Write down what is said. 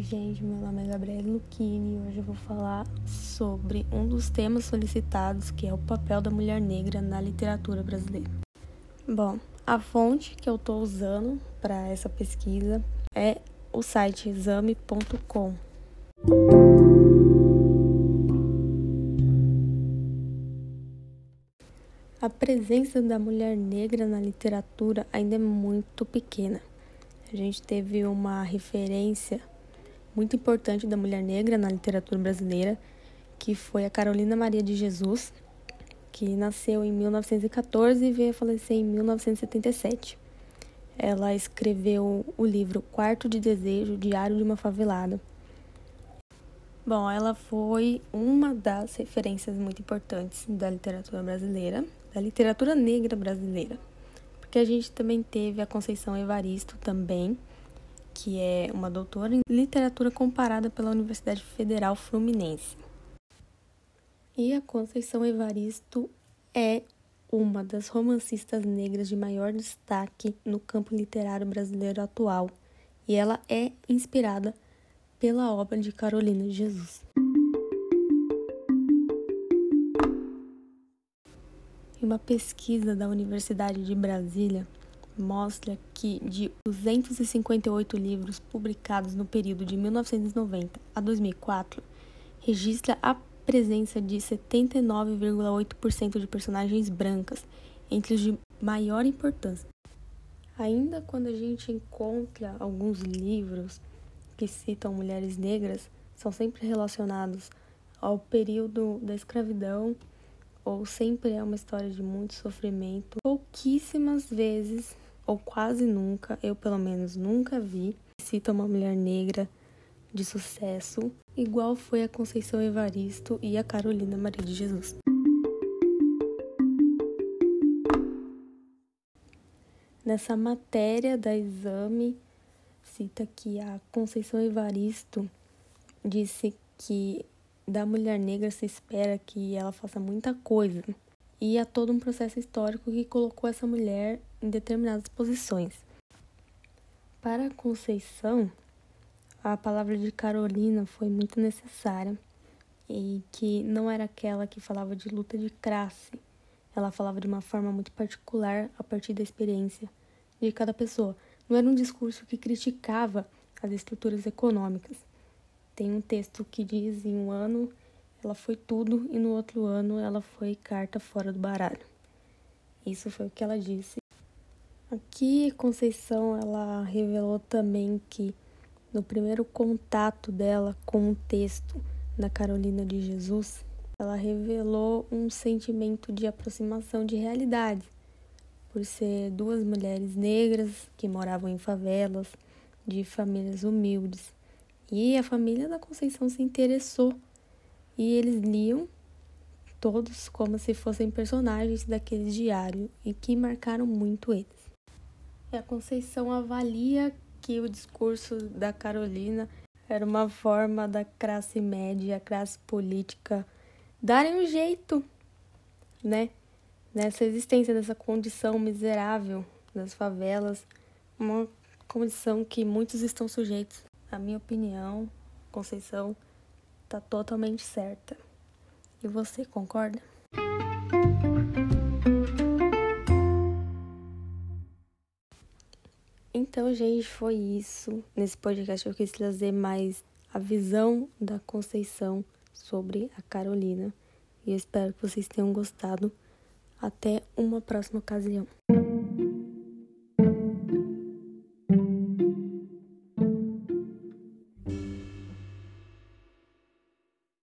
gente, meu nome é Gabriela Luchini e hoje eu vou falar sobre um dos temas solicitados, que é o papel da mulher negra na literatura brasileira. Bom, a fonte que eu estou usando para essa pesquisa é o site exame.com. A presença da mulher negra na literatura ainda é muito pequena. A gente teve uma referência muito importante da mulher negra na literatura brasileira, que foi a Carolina Maria de Jesus, que nasceu em 1914 e veio a falecer em 1977. Ela escreveu o livro Quarto de Desejo, Diário de uma Favelada. Bom, ela foi uma das referências muito importantes da literatura brasileira, da literatura negra brasileira. Porque a gente também teve a Conceição Evaristo também, que é uma doutora em literatura comparada pela Universidade Federal Fluminense. E a Conceição Evaristo é uma das romancistas negras de maior destaque no campo literário brasileiro atual, e ela é inspirada pela obra de Carolina de Jesus. Uma pesquisa da Universidade de Brasília mostra que de 258 livros publicados no período de 1990 a 2004, registra a presença de 79,8% de personagens brancas entre os de maior importância. Ainda quando a gente encontra alguns livros que citam mulheres negras, são sempre relacionados ao período da escravidão ou sempre é uma história de muito sofrimento. Pouquíssimas vezes ou quase nunca, eu pelo menos nunca vi, cita uma mulher negra de sucesso, igual foi a Conceição Evaristo e a Carolina Maria de Jesus. Nessa matéria da exame, cita que a Conceição Evaristo disse que da mulher negra se espera que ela faça muita coisa, e há todo um processo histórico que colocou essa mulher em determinadas posições. Para Conceição, a palavra de Carolina foi muito necessária e que não era aquela que falava de luta de classe. Ela falava de uma forma muito particular a partir da experiência de cada pessoa. Não era um discurso que criticava as estruturas econômicas. Tem um texto que diz em um ano ela foi tudo e no outro ano ela foi carta fora do baralho. Isso foi o que ela disse. Aqui Conceição ela revelou também que no primeiro contato dela com o texto da Carolina de Jesus, ela revelou um sentimento de aproximação de realidade, por ser duas mulheres negras que moravam em favelas, de famílias humildes. E a família da Conceição se interessou e eles liam todos como se fossem personagens daquele diário e que marcaram muito eles. E a Conceição avalia que o discurso da Carolina era uma forma da classe média, a classe política darem um jeito, né? Nessa existência dessa condição miserável das favelas, uma condição que muitos estão sujeitos. Na minha opinião, Conceição está totalmente certa. E você concorda? Então, gente, foi isso. Nesse podcast eu quis trazer mais a visão da Conceição sobre a Carolina. E eu espero que vocês tenham gostado. Até uma próxima ocasião.